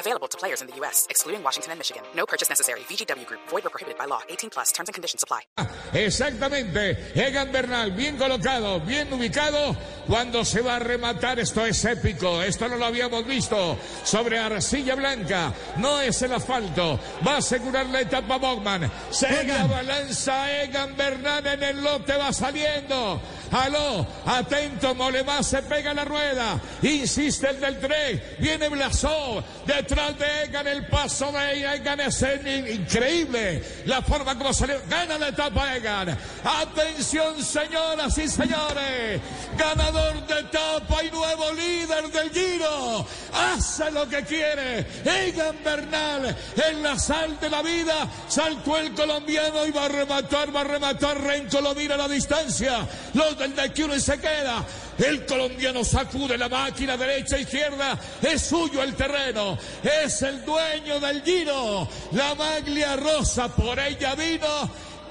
Available to players in the U.S., excluding Washington and Michigan. No purchase necessary. VGW Group. Void or prohibited by law. 18 plus. Terms and conditions apply. Exactamente. Egan Bernal, bien colocado, bien ubicado. Cuando se va a rematar, esto es épico. Esto no lo habíamos visto. Sobre arcilla blanca. No es el asfalto. Va a asegurar la etapa Bogman. Se la balanza Egan Bernal en el lote. Va saliendo. Aló, atento, Molemás se pega la rueda. Insiste el del tren. Viene Blasó. Detrás de Egan el paso de Egan es increíble. La forma como salió. Gana la etapa Egan. Atención, señoras y señores. Ganador de etapa y nuevo líder del Giro. Hace lo que quiere. Egan Bernal en la sal de la vida. Saltó el colombiano y va a rematar, va a rematar. Renco lo mira a la distancia. Los del de y se queda. El colombiano sacude la máquina derecha e izquierda. Es suyo el terreno. Es el dueño del giro. La maglia rosa por ella vino.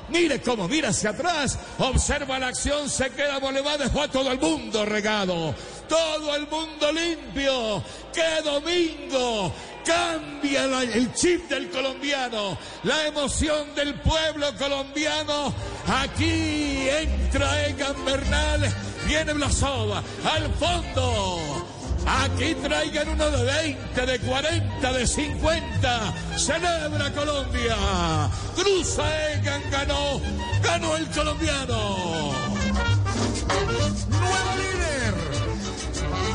Mire cómo mira hacia atrás. Observa la acción. Se queda Bolívar. Dejó a todo el mundo regado. Todo el mundo limpio. ¡Qué domingo! Cambia el chip del colombiano. La emoción del pueblo colombiano. Aquí entra Egan Bernal. Viene Blasova. Al fondo. Aquí traigan uno de 20, de 40, de 50. Celebra Colombia. Cruza Egan, ganó. Ganó el colombiano. Nuevo líder.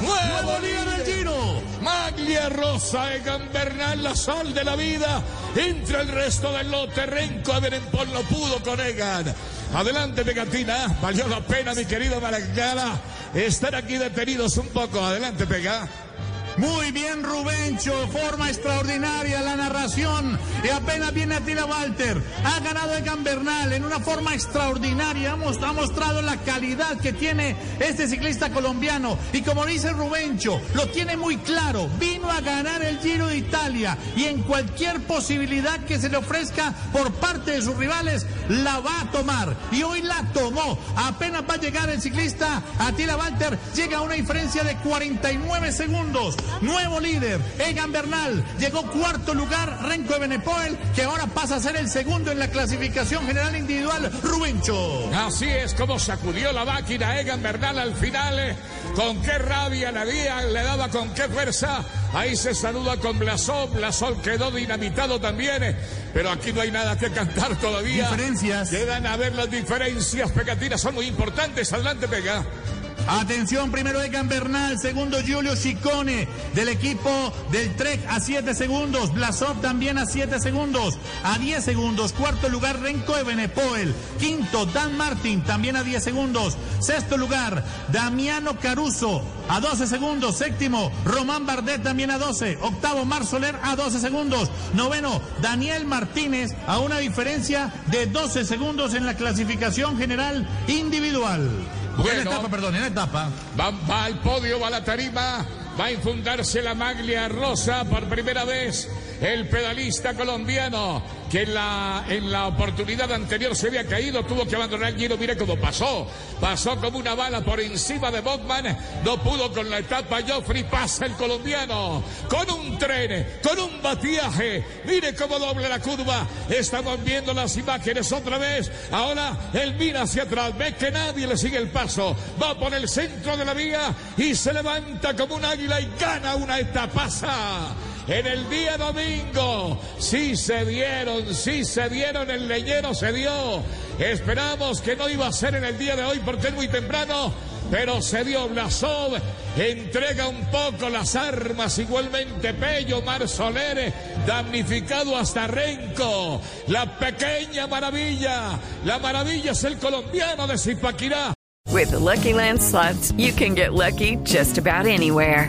Nuevo líder del Giro. Maglia Rosa, Egan Bernal, la sal de la vida. Entre el resto del lote, Renko Eberenpol no pudo con Egan. Adelante, Pegatina. Valió la pena, mi querido Maracala, estar aquí detenidos un poco. Adelante, Pega. Muy bien, Rubencho, forma extraordinaria la narración. Y apenas viene Tila Walter. Ha ganado Egan Bernal en una forma extraordinaria. Ha mostrado la calidad que tiene este ciclista colombiano. Y como dice Rubencho, lo tiene muy claro. Vino a ganar el Giro de Italia. Y en cualquier posibilidad que se le ofrezca por parte de sus rivales, la va a tomar. Y hoy la tomó. Apenas va a llegar el ciclista Atila Walter. Llega a una diferencia de 49 segundos. Nuevo líder, Egan Bernal. Llegó cuarto lugar, Renko Benepoel, que ahora pasa a ser el segundo en la clasificación general individual, Rubencho. Así es como sacudió la máquina Egan Bernal al final. Eh. Con qué rabia le, le daba, con qué fuerza. Ahí se saluda con Blasón. Blasón quedó dinamitado también. Eh. Pero aquí no hay nada que cantar todavía. Diferencias. Quedan a ver las diferencias. Pegatinas son muy importantes. Adelante, pega. Atención, primero Egan Bernal, segundo Giulio Ciccone del equipo del Trek a 7 segundos, Blasov también a 7 segundos, a 10 segundos, cuarto lugar Renko Ebenepoel, quinto Dan Martin también a 10 segundos, sexto lugar Damiano Caruso a 12 segundos, séptimo Román Bardet también a 12, octavo Mar Soler a 12 segundos, noveno Daniel Martínez a una diferencia de 12 segundos en la clasificación general individual. Bueno, en etapa, perdón, en etapa. Va, va al podio, va a la tarima, va a infundarse la maglia rosa por primera vez el pedalista colombiano que en la, en la oportunidad anterior se había caído, tuvo que abandonar el giro. Mire cómo pasó. Pasó como una bala por encima de Bogman. No pudo con la etapa. Joffrey pasa el colombiano con un tren, con un batiaje. Mire cómo doble la curva. Estamos viendo las imágenes otra vez. Ahora él mira hacia atrás. Ve que nadie le sigue el paso. Va por el centro de la vía y se levanta como un águila y gana una etapa en el día domingo. Sí se dieron, sí se dieron, el leñero se dio. Esperamos que no iba a ser en el día de hoy porque es muy temprano. Pero se dio Blasov, entrega un poco las armas, igualmente Pello, Mar Soler, damnificado hasta Renco. La pequeña maravilla, la maravilla es el colombiano de Zipaquirá. With Lucky Land slots, you can get lucky just about anywhere.